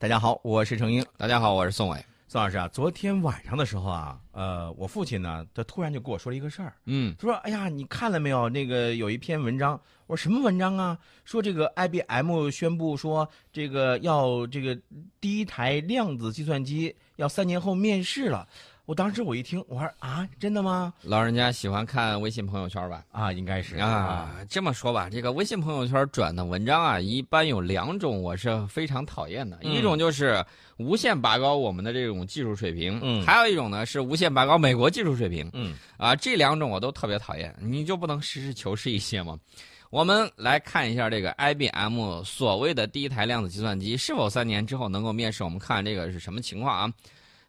大家好，我是程英。大家好，我是宋伟。宋老师啊，昨天晚上的时候啊，呃，我父亲呢，他突然就跟我说了一个事儿。嗯，他说：“哎呀，你看了没有？那个有一篇文章。”我说：“什么文章啊？说这个 IBM 宣布说，这个要这个第一台量子计算机要三年后面世了。”我当时我一听，我说啊，真的吗？老人家喜欢看微信朋友圈吧？啊，应该是啊。这么说吧，这个微信朋友圈转的文章啊，一般有两种，我是非常讨厌的。一种就是无限拔高我们的这种技术水平，嗯，还有一种呢是无限拔高美国技术水平，嗯，啊，这两种我都特别讨厌。你就不能实事求是一些吗？我们来看一下这个 IBM 所谓的第一台量子计算机是否三年之后能够面世？我们看这个是什么情况啊？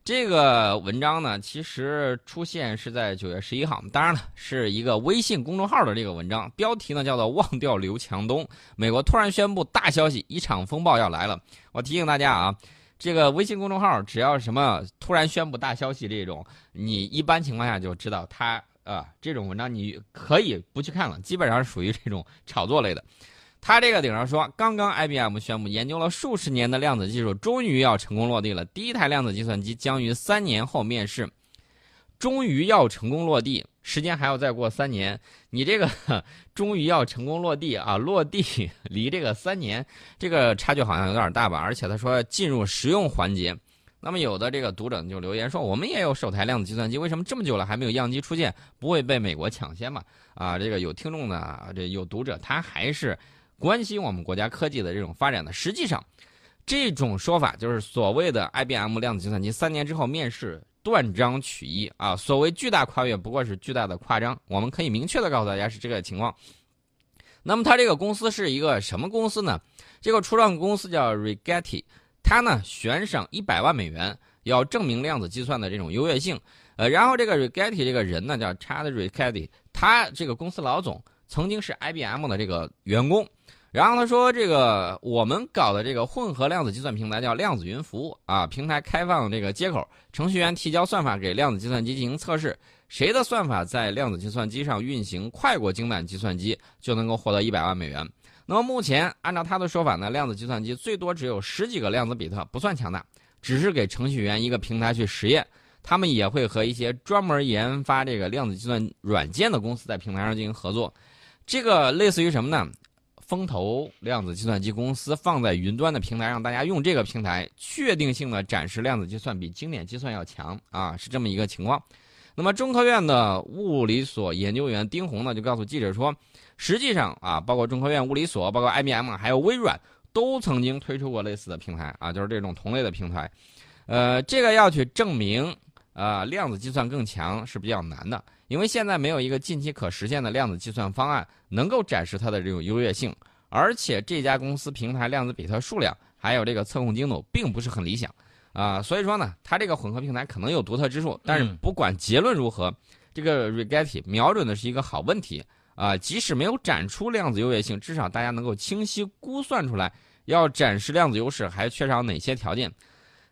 这个文章呢，其实出现是在九月十一号，当然了，是一个微信公众号的这个文章，标题呢叫做“忘掉刘强东”。美国突然宣布大消息，一场风暴要来了。我提醒大家啊，这个微信公众号只要什么突然宣布大消息这种，你一般情况下就知道它啊，这种文章你可以不去看了，基本上属于这种炒作类的。他这个顶上说，刚刚 IBM 宣布，研究了数十年的量子技术终于要成功落地了。第一台量子计算机将于三年后面世，终于要成功落地，时间还要再过三年。你这个 终于要成功落地啊，落地离这个三年这个差距好像有点大吧？而且他说进入实用环节。那么有的这个读者就留言说，我们也有首台量子计算机，为什么这么久了还没有样机出现？不会被美国抢先吗？啊，这个有听众呢，这有读者他还是。关心我们国家科技的这种发展的，实际上，这种说法就是所谓的 IBM 量子计算机三年之后面世，断章取义啊！所谓巨大跨越，不过是巨大的夸张。我们可以明确的告诉大家是这个情况。那么，它这个公司是一个什么公司呢？这个初创公司叫 Rigetti，它呢悬赏一百万美元，要证明量子计算的这种优越性。呃，然后这个 Rigetti 这个人呢叫 Chad Rigetti，他这个公司老总曾经是 IBM 的这个员工。然后他说：“这个我们搞的这个混合量子计算平台叫量子云服务啊，平台开放这个接口，程序员提交算法给量子计算机进行测试，谁的算法在量子计算机上运行快过精胆计算机，就能够获得一百万美元。那么目前按照他的说法呢，量子计算机最多只有十几个量子比特，不算强大，只是给程序员一个平台去实验。他们也会和一些专门研发这个量子计算软件的公司在平台上进行合作。这个类似于什么呢？”风投量子计算机公司放在云端的平台，让大家用这个平台确定性的展示量子计算比经典计算要强啊，是这么一个情况。那么中科院的物理所研究员丁红呢，就告诉记者说，实际上啊，包括中科院物理所、包括 IBM 还有微软，都曾经推出过类似的平台啊，就是这种同类的平台。呃，这个要去证明啊，量子计算更强是比较难的。因为现在没有一个近期可实现的量子计算方案能够展示它的这种优越性，而且这家公司平台量子比特数量还有这个测控精度并不是很理想，啊，所以说呢，它这个混合平台可能有独特之处，但是不管结论如何，这个 Rigetti 瞄准的是一个好问题啊，即使没有展出量子优越性，至少大家能够清晰估算出来，要展示量子优势还缺少哪些条件。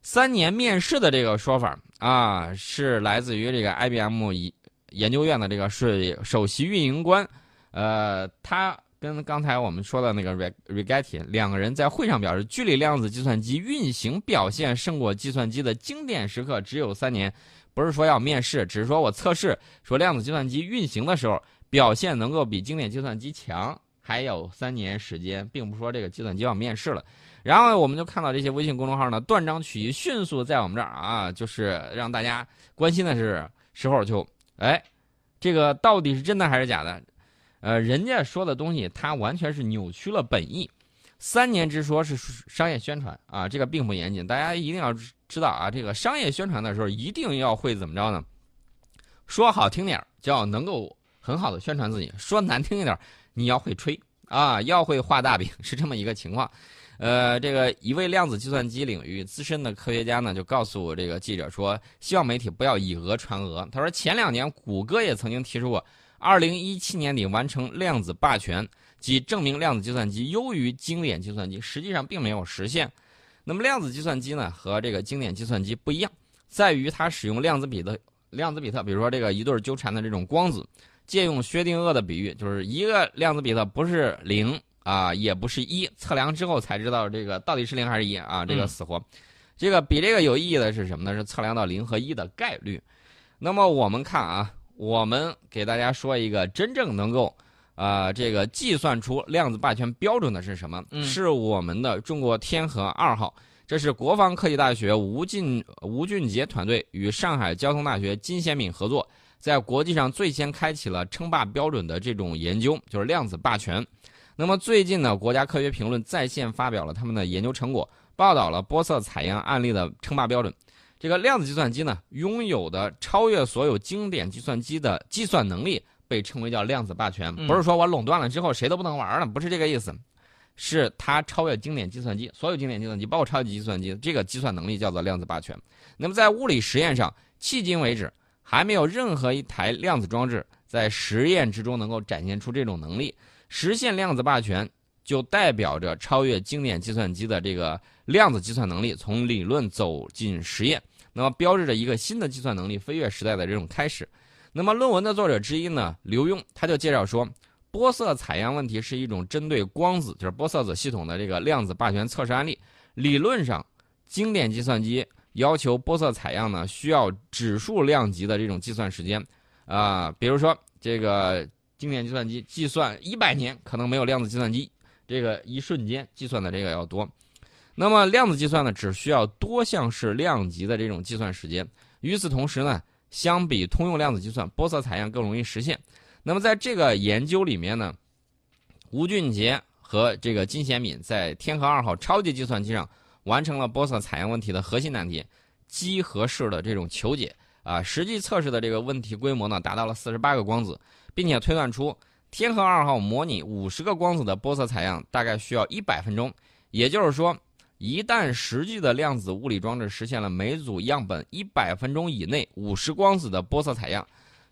三年面试的这个说法啊，是来自于这个 IBM 一。研究院的这个是首席运营官，呃，他跟刚才我们说的那个 Rigetti 两个人在会上表示，距离量子计算机运行表现胜过计算机的经典时刻只有三年，不是说要面试，只是说我测试说量子计算机运行的时候表现能够比经典计算机强，还有三年时间，并不说这个计算机要面试了。然后我们就看到这些微信公众号呢断章取义，迅速在我们这儿啊，就是让大家关心的是时候就。哎，这个到底是真的还是假的？呃，人家说的东西，他完全是扭曲了本意。三年之说是商业宣传啊，这个并不严谨。大家一定要知道啊，这个商业宣传的时候一定要会怎么着呢？说好听点叫能够很好的宣传自己；说难听一点，你要会吹啊，要会画大饼，是这么一个情况。呃，这个一位量子计算机领域资深的科学家呢，就告诉这个记者说，希望媒体不要以讹传讹。他说，前两年谷歌也曾经提出过，二零一七年底完成量子霸权，即证明量子计算机优于经典计算机，实际上并没有实现。那么，量子计算机呢，和这个经典计算机不一样，在于它使用量子比特，量子比特，比如说这个一对纠缠的这种光子，借用薛定谔的比喻，就是一个量子比特不是零。啊，也不是一，测量之后才知道这个到底是零还是一啊，这个嗯死活。这个比这个有意义的是什么呢？是测量到零和一的概率。那么我们看啊，我们给大家说一个真正能够，啊，这个计算出量子霸权标准的是什么？嗯是我们的中国天河二号。这是国防科技大学吴俊吴俊杰团队与上海交通大学金贤敏合作，在国际上最先开启了称霸标准的这种研究，就是量子霸权。那么最近呢，国家科学评论在线发表了他们的研究成果，报道了波色采样案例的称霸标准。这个量子计算机呢，拥有的超越所有经典计算机的计算能力，被称为叫量子霸权。嗯不是说我垄断了之后谁都不能玩了，不是这个意思，是它超越经典计算机，所有经典计算机，包括超级计算机，这个计算能力叫做量子霸权。那么在物理实验上，迄今为止还没有任何一台量子装置在实验之中能够展现出这种能力。实现量子霸权，就代表着超越经典计算机的这个量子计算能力，从理论走进实验。那么标志着一个新的计算能力飞跃时代的这种开始。那么论文的作者之一呢，刘墉他就介绍说，波色采样问题是一种针对光子，就是波色子系统的这个量子霸权测试案例。理论上，经典计算机要求波色采样呢，需要指数量级的这种计算时间，啊、比如说这个经典计算机计算一百年，可能没有量子计算机这个一瞬间计算的这个要多。那么量子计算呢，只需要多项式量级的这种计算时间。与此同时呢，相比通用量子计算，波色采样更容易实现。那么在这个研究里面呢，吴俊杰和这个金贤敏在天河二号超级计算机上完成了波色采样问题的核心难题——几何式的这种求解。啊，实际测试的这个问题规模呢，达到了四十八个光子，并且推断出天河二号模拟五十个光子的波色采样大概需要一百分钟。也就是说，一旦实际的量子物理装置实现了每组样本一百分钟以内五十光子的波色采样，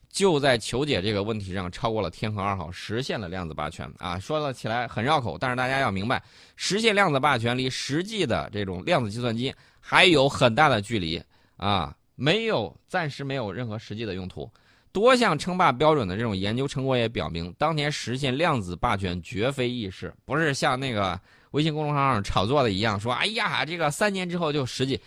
就在求解这个问题上超过了天河二号，实现了量子霸权啊！说了起来很绕口，但是大家要明白，实现量子霸权离实际的这种量子计算机还有很大的距离啊，没有暂时没有任何实际的用途。多项称霸标准的这种研究成果也表明，当年实现量子霸权绝非易事，不是像那个微信公众号上炒作的一样，说哎呀，这个三年之后就实际，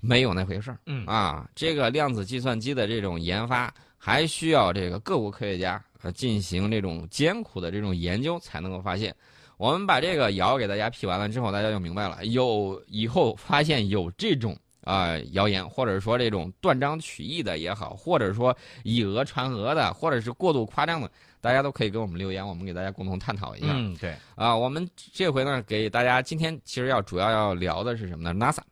没有那回事儿。嗯啊，这个量子计算机的这种研发，还需要这个各国科学家呃进行这种艰苦的这种研究，才能够发现。我们把这个谣给大家辟完了之后，大家就明白了，有以后发现有这种啊、谣言，或者说这种断章取义的也好，或者说以讹传讹的，或者是过度夸张的，大家都可以给我们留言，我们给大家共同探讨一下。嗯，对，啊，我们这回呢，给大家今天其实要主要要聊的是什么呢？NASA，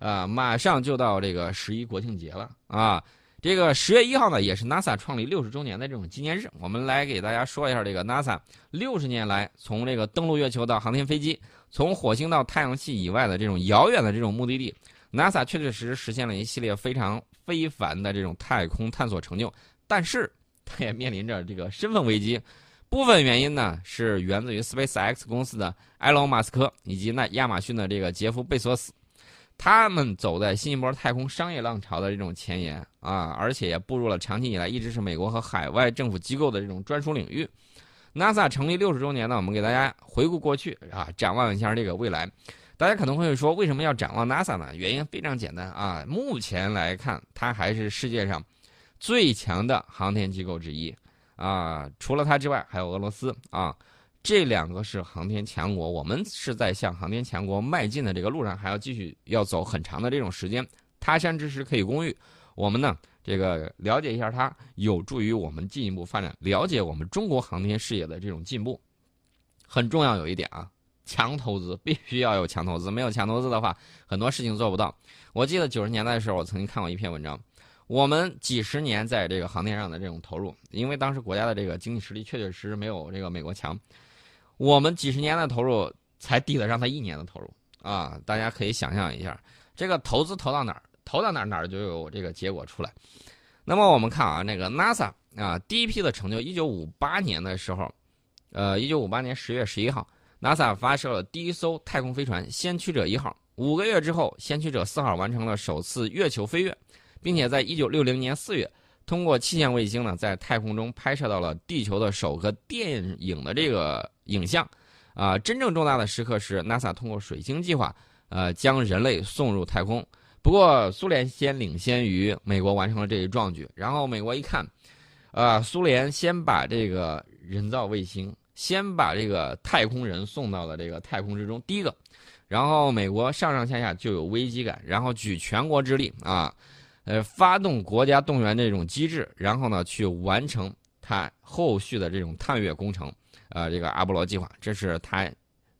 啊，马上就到这个十一国庆节了啊。这个十月一号呢，也是 NASA 创立六十周年的这种纪念日。我们来给大家说一下这个 NASA 六十年来从这个登陆月球到航天飞机，从火星到太阳系以外的这种遥远的这种目的地，NASA 确确实实实现了一系列非常非凡的这种太空探索成就。但是，它也面临着这个身份危机。部分原因呢是源自于 SpaceX 公司的埃隆·马斯克以及那亚马逊的这个杰夫·贝索斯，他们走在新一波太空商业浪潮的这种前沿啊，而且也步入了长期以来一直是美国和海外政府机构的这种专属领域。NASA 成立六十周年呢，我们给大家回顾过去啊，展望一下这个未来。大家可能会说，为什么要展望 NASA 呢？原因非常简单啊，目前来看，它还是世界上最强的航天机构之一。啊，除了它之外，还有俄罗斯啊，这两个是航天强国。我们是在向航天强国迈进的这个路上，还要继续要走很长的这种时间。他山之石可以攻玉，我们呢，这个了解一下它，有助于我们进一步发展，了解我们中国航天事业的这种进步。很重要有一点啊，强投资必须要有强投资，没有强投资的话，很多事情做不到。我记得九十年代的时候，我曾经看过一篇文章。我们几十年在这个航天上的这种投入，因为当时国家的这个经济实力确确实实没有这个美国强，我们几十年的投入才抵得上他一年的投入啊！大家可以想象一下，这个投资投到哪儿，投到哪儿哪儿就有这个结果出来。那么我们看啊，那个 NASA 啊，第一批的成就，一九五八年的时候，呃，一九五八年十月十一号，NASA 发射了第一艘太空飞船“先驱者一号”。五个月之后，“先驱者四号”完成了首次月球飞跃。并且在一九六零年四月，通过气象卫星呢，在太空中拍摄到了地球的首个电影的这个影像，啊，真正重大的时刻是 NASA 通过水星计划，呃，将人类送入太空。不过，苏联先领先于美国完成了这一壮举。然后，美国一看，啊，苏联先把这个人造卫星，先把这个太空人送到了这个太空之中，第一个。然后，美国上上下下就有危机感，然后举全国之力啊，呃，发动国家动员这种机制，然后呢，去完成它后续的这种探月工程，呃，这个阿波罗计划，这是他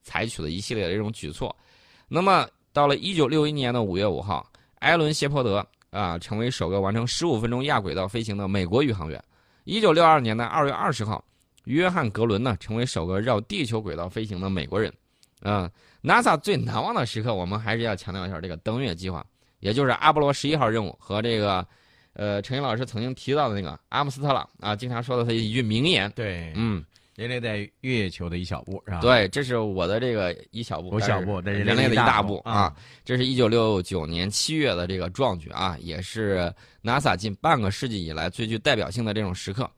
采取的一系列的这种举措。那么，到了一九六一年的五月五号。艾伦·谢泼德啊，成为首个完成十五分钟亚轨道飞行的美国宇航员。一九六二年的二月二十号，约翰·格伦呢，成为首个绕地球轨道飞行的美国人。嗯，NASA 最难忘的时刻，我们还是要强调一下这个登月计划，也就是阿波罗十一号任务和这个，呃，陈毅老师曾经提到的那个阿姆斯特朗啊，经常说的他一句名言。对，嗯。人类在月球的一小步，是吧？对，这是我的这个一小步，我小步，人类的一大步啊！这是一九六九年七月的这个壮举啊，也是 NASA 近半个世纪以来最具代表性的这种时刻。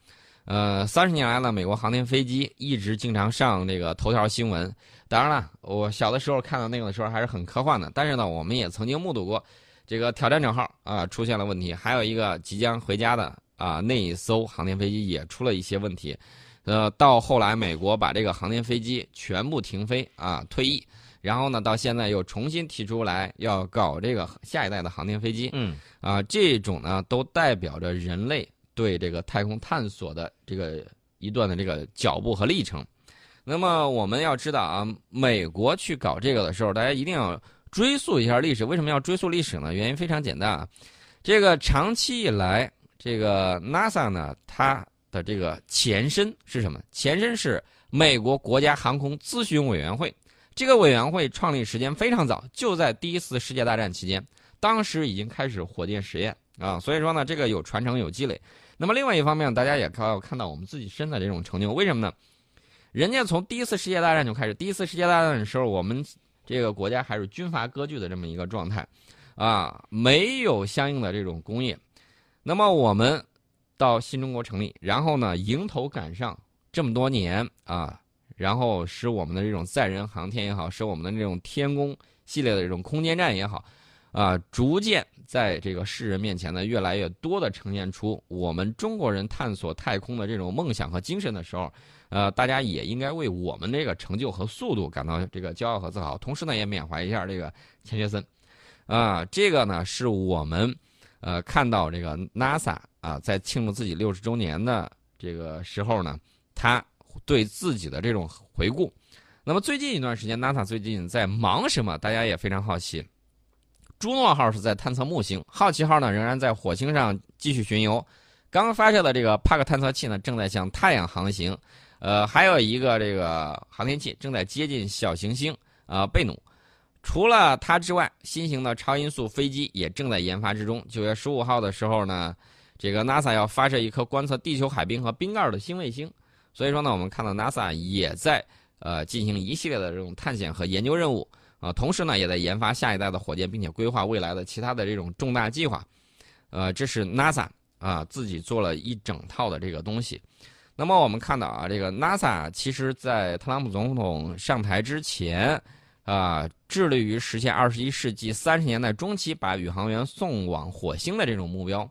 呃，三十年来呢，美国航天飞机一直经常上这个头条新闻。当然了，我小的时候看到那个的时候还是很科幻的，但是呢，我们也曾经目睹过这个挑战者号啊出现了问题，还有一个即将回家的啊那一艘航天飞机也出了一些问题。呃，到后来，美国把这个航天飞机全部停飞啊，退役，然后呢，到现在又重新提出来要搞这个下一代的航天飞机，嗯，啊，这种呢都代表着人类对这个太空探索的这个一段的这个脚步和历程。那么我们要知道啊，美国去搞这个的时候，大家一定要追溯一下历史。为什么要追溯历史呢？原因非常简单啊，这个长期以来，这个 NASA 呢，它。的这个前身是什么？前身是美国国家航空咨询委员会。这个委员会创立时间非常早，就在第一次世界大战期间，当时已经开始火箭实验啊。所以说呢，这个有传承有积累。那么另外一方面，大家也看要看到我们自己身的这种成就。为什么呢？人家从第一次世界大战就开始，第一次世界大战的时候，我们这个国家还是军阀割据的这么一个状态啊，没有相应的这种工业。那么我们。到新中国成立，然后呢，迎头赶上这么多年啊，然后使我们的这种载人航天也好，使我们的这种天宫系列的这种空间站也好，啊，逐渐在这个世人面前呢，越来越多的呈现出我们中国人探索太空的这种梦想和精神的时候，呃，大家也应该为我们这个成就和速度感到这个骄傲和自豪，同时呢，也缅怀一下这个钱学森，啊，这个呢是我们。呃，看到这个 NASA 啊，在庆祝自己六十周年的这个时候呢，他对自己的这种回顾。那么最近一段时间，NASA 最近在忙什么？大家也非常好奇。朱诺号是在探测木星，好奇号呢仍然在火星上继续巡游。刚发射的这个帕克探测器呢，正在向太阳航行。呃，还有一个这个航天器正在接近小行星啊贝努。除了它之外，新型的超音速飞机也正在研发之中。九月十五号的时候呢，这个 NASA 要发射一颗观测地球海冰和冰盖的新卫星。所以说呢，我们看到 NASA 也在呃进行一系列的这种探险和研究任务啊，同时呢也在研发下一代的火箭，并且规划未来的其他的这种重大计划。呃，这是 NASA 啊自己做了一整套的这个东西。那么我们看到啊，这个 NASA 其实在特朗普总统上台之前。啊，致力于实现二十一世纪三十年代中期把宇航员送往火星的这种目标。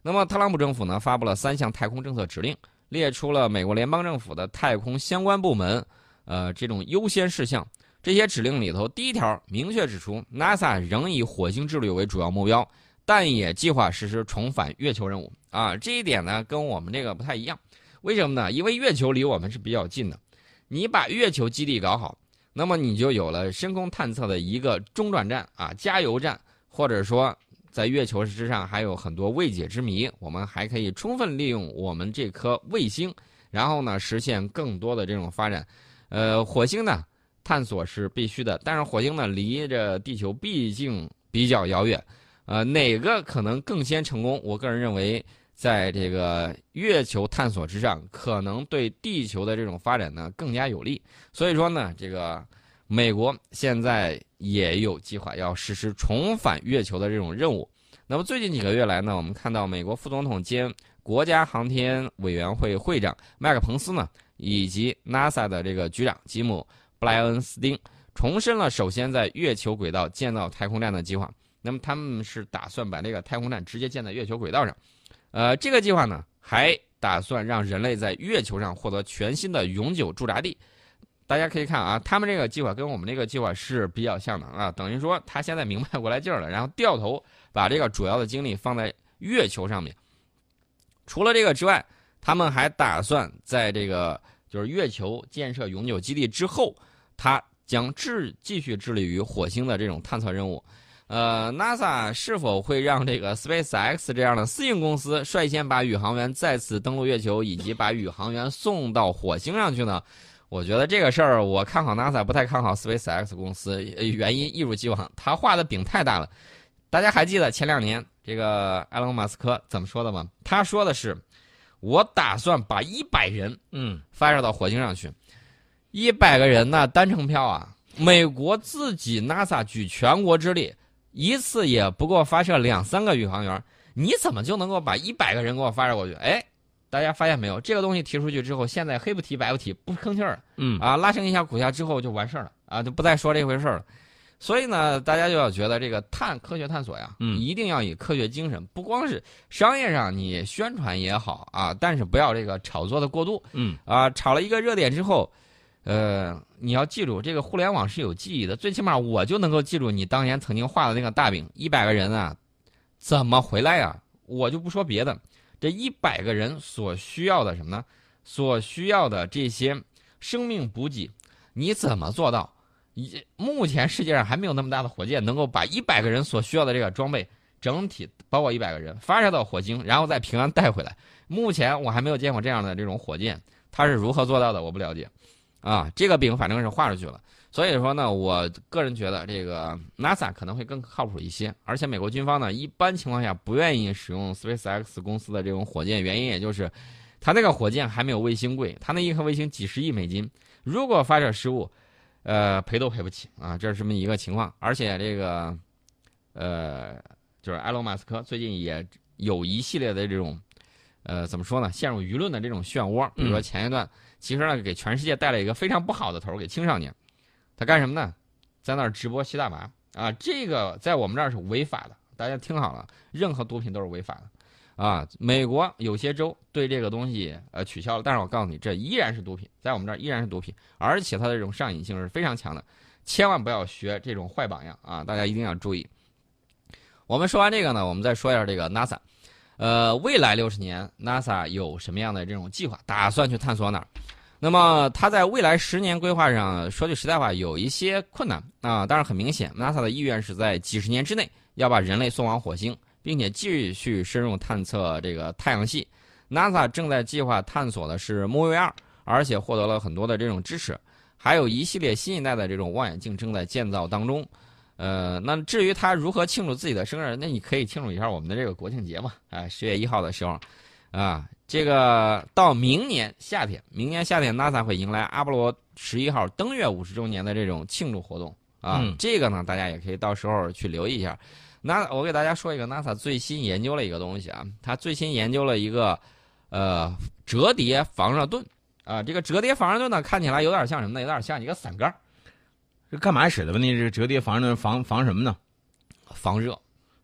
那么，特朗普政府呢发布了三项太空政策指令，列出了美国联邦政府的太空相关部门呃这种优先事项。这些指令里头，第一条明确指出，NASA 仍以火星之旅为主要目标，但也计划实施重返月球任务。啊，这一点呢跟我们这个不太一样。为什么呢？因为月球离我们是比较近的，你把月球基地搞好。那么你就有了深空探测的一个中转站啊，加油站，或者说在月球之上还有很多未解之谜，我们还可以充分利用我们这颗卫星，然后呢实现更多的这种发展。呃，火星呢探索是必须的，但是火星呢离着地球毕竟比较遥远，呃，哪个可能更先成功？我个人认为。在这个月球探索之上，可能对地球的这种发展呢更加有利。所以说呢，这个美国现在也有计划要实施重返月球的这种任务。那么最近几个月来呢，我们看到美国副总统兼国家航天委员会会长麦克彭斯呢，以及 NASA 的这个局长吉姆布莱恩斯汀重申了首先在月球轨道建造太空站的计划。那么他们是打算把这个太空站直接建在月球轨道上，呃，这个计划呢还打算让人类在月球上获得全新的永久驻扎地。大家可以看啊，他们这个计划跟我们这个计划是比较像的啊，等于说他现在明白过来劲儿了，然后掉头把这个主要的精力放在月球上面。除了这个之外，他们还打算在这个就是月球建设永久基地之后，它将致继续致力于火星的这种探测任务。呃，NASA 是否会让这个 SpaceX 这样的私营公司率先把宇航员再次登陆月球，以及把宇航员送到火星上去呢？我觉得这个事儿，我看好 NASA，不太看好 SpaceX 公司。原因一如既往，他画的饼太大了。大家还记得前两年这个埃隆·马斯克怎么说的吗？他说的是：“我打算把一百人，嗯，发射到火星上去。一百个人呢，单程票啊，美国自己 NASA 举全国之力，一次也不够发射两三个宇航员，你怎么就能够把一百个人给我发射过去？哎。”大家发现没有，这个东西提出去之后，现在黑不提白不提，不吭气儿，嗯啊，拉升一下股价之后就完事儿了啊，就不再说这回事儿了。所以呢，大家就要觉得这个探科学探索呀，嗯，一定要以科学精神，不光是商业上你宣传也好啊，但是不要这个炒作的过度，嗯啊，炒了一个热点之后，呃，你要记住，这个互联网是有记忆的，最起码我就能够记住你当年曾经画的那个大饼，一百个人啊，怎么回来呀？我就不说别的。这一百个人所需要的什么呢？所需要的这些生命补给，你怎么做到？一目前世界上还没有那么大的火箭能够把一百个人所需要的这个装备整体包括一百个人发射到火星，然后再平安带回来。目前我还没有见过这样的这种火箭，它是如何做到的？我不了解。啊，这个饼反正是画出去了。所以说呢，我个人觉得这个 NASA 可能会更靠谱一些，而且美国军方呢，一般情况下不愿意使用 SpaceX 公司的这种火箭，原因也就是，它那个火箭还没有卫星贵，它那一颗卫星几十亿美金，如果发射失误，呃，赔都赔不起啊，这是这么一个情况。而且这个，呃，就是埃隆·马斯克最近也有一系列的这种，呃，怎么说呢，陷入舆论的这种漩涡，比如说前一段，其实呢，给全世界带来一个非常不好的头给青少年。他干什么呢？在那儿直播吸大麻啊！这个在我们这儿是违法的。大家听好了，任何毒品都是违法的啊！美国有些州对这个东西呃取消了，但是我告诉你，这依然是毒品，在我们这儿依然是毒品，而且它的这种上瘾性是非常强的，千万不要学这种坏榜样啊！大家一定要注意。我们说完这个呢，我们再说一下这个 NASA，呃，未来六十年 NASA 有什么样的这种计划，打算去探索哪儿？那么，它在未来十年规划上，说句实在话，有一些困难啊。但是很明显，NASA 的意愿是在几十年之内要把人类送往火星，并且继续深入探测这个太阳系。NASA 正在计划探索的是木卫二，而且获得了很多的这种支持，还有一系列新一代的这种望远镜正在建造当中。呃，那至于他如何庆祝自己的生日，那你可以庆祝一下我们的这个国庆节嘛？啊，十月一号的时候，啊。这个到明年夏天，明年夏天，NASA 会迎来阿波罗十一号登月五十周年的这种庆祝活动啊。这个呢，大家也可以到时候去留意一下。那我给大家说一个 NASA 最新研究了一个东西啊，它最新研究了一个呃折叠防热盾啊。这个折叠防热盾呢，看起来有点像什么呢？有点像一个伞盖。这干嘛使的？问题是折叠防热盾防防什么呢？防热。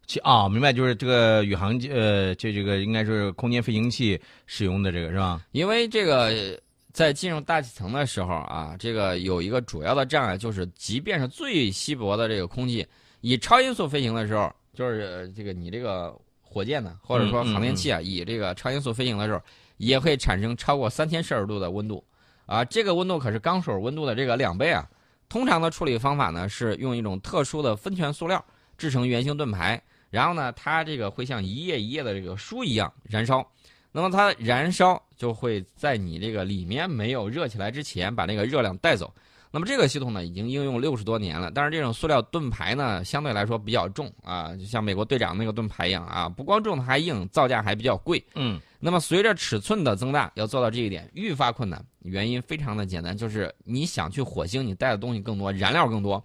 其啊，明白，就是这个宇航呃，这这个应该是空间飞行器使用的这个是吧？因为这个在进入大气层的时候啊，这个有一个主要的障碍，就是即便是最稀薄的这个空气，以超音速飞行的时候，就是这个你这个火箭呢，或者说航天器啊，以这个超音速飞行的时候，也会产生超过三千摄氏度的温度，啊，这个温度可是钢水温度的这个两倍啊。通常的处理方法呢，是用一种特殊的酚醛塑料制成圆形盾牌。然后呢，它这个会像一页一页的这个书一样燃烧，那么它燃烧就会在你这个里面没有热起来之前把那个热量带走。那么这个系统呢，已经应用六十多年了。但是这种塑料盾牌呢，相对来说比较重啊，就像美国队长那个盾牌一样啊，不光重，它还硬，造价还比较贵。嗯。那么随着尺寸的增大，要做到这一点愈发困难。原因非常的简单，就是你想去火星，你带的东西更多，燃料更多。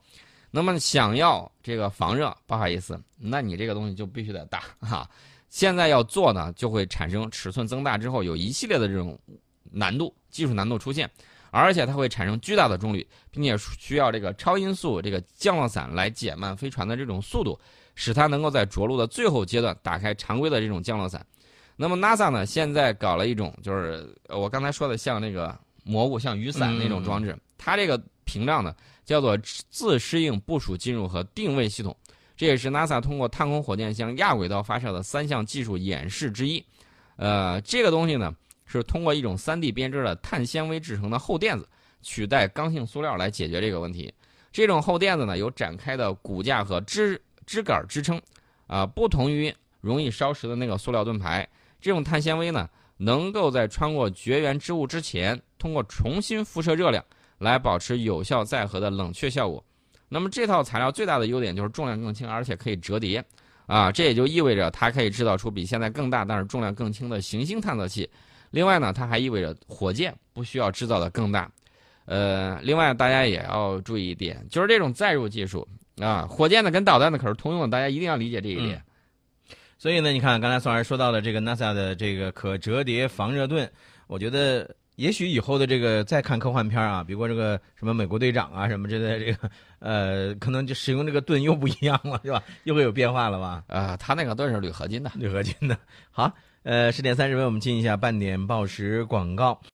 那么想要这个防热，不好意思，那你这个东西就必须得大哈。现在要做呢，就会产生尺寸增大之后有一系列的这种难度、技术难度出现。而且它会产生巨大的重力，并且需要这个超音速这个降落伞来减慢飞船的这种速度，使它能够在着陆的最后阶段打开常规的这种降落伞。那么 NASA 呢，现在搞了一种就是我刚才说的像那个蘑菇、像雨伞那种装置，它这个屏障呢叫做自适应部署进入和定位系统，这也是 NASA 通过探空火箭向亚轨道发射的三项技术演示之一。呃，这个东西呢。是通过一种 3D 编织的碳纤维制成的厚垫子取代刚性塑料来解决这个问题。这种厚垫子呢有展开的骨架和支支杆支撑，啊，不同于容易烧蚀的那个塑料盾牌。这种碳纤维呢能够在穿过绝缘织物之前，通过重新辐射热量来保持有效载荷的冷却效果。那么这套材料最大的优点就是重量更轻，而且可以折叠，啊，这也就意味着它可以制造出比现在更大但是重量更轻的行星探测器。另外呢，它还意味着火箭不需要制造的更大，呃，另外大家也要注意一点，就是这种载入技术啊，火箭呢跟导弹呢可是通用的，大家一定要理解这一点。所以呢，你看刚才宋老师说到了这个 NASA 的这个可折叠防热盾，我觉得也许以后的这个再看科幻片啊，比如这个什么美国队长啊什么之类的，这个 呃，可能就使用这个盾又不一样了，是吧？又会有变化了吧？啊，他那个盾是铝合金的，铝合金的。好。呃，十点三十分，我们进一下半点报时广告。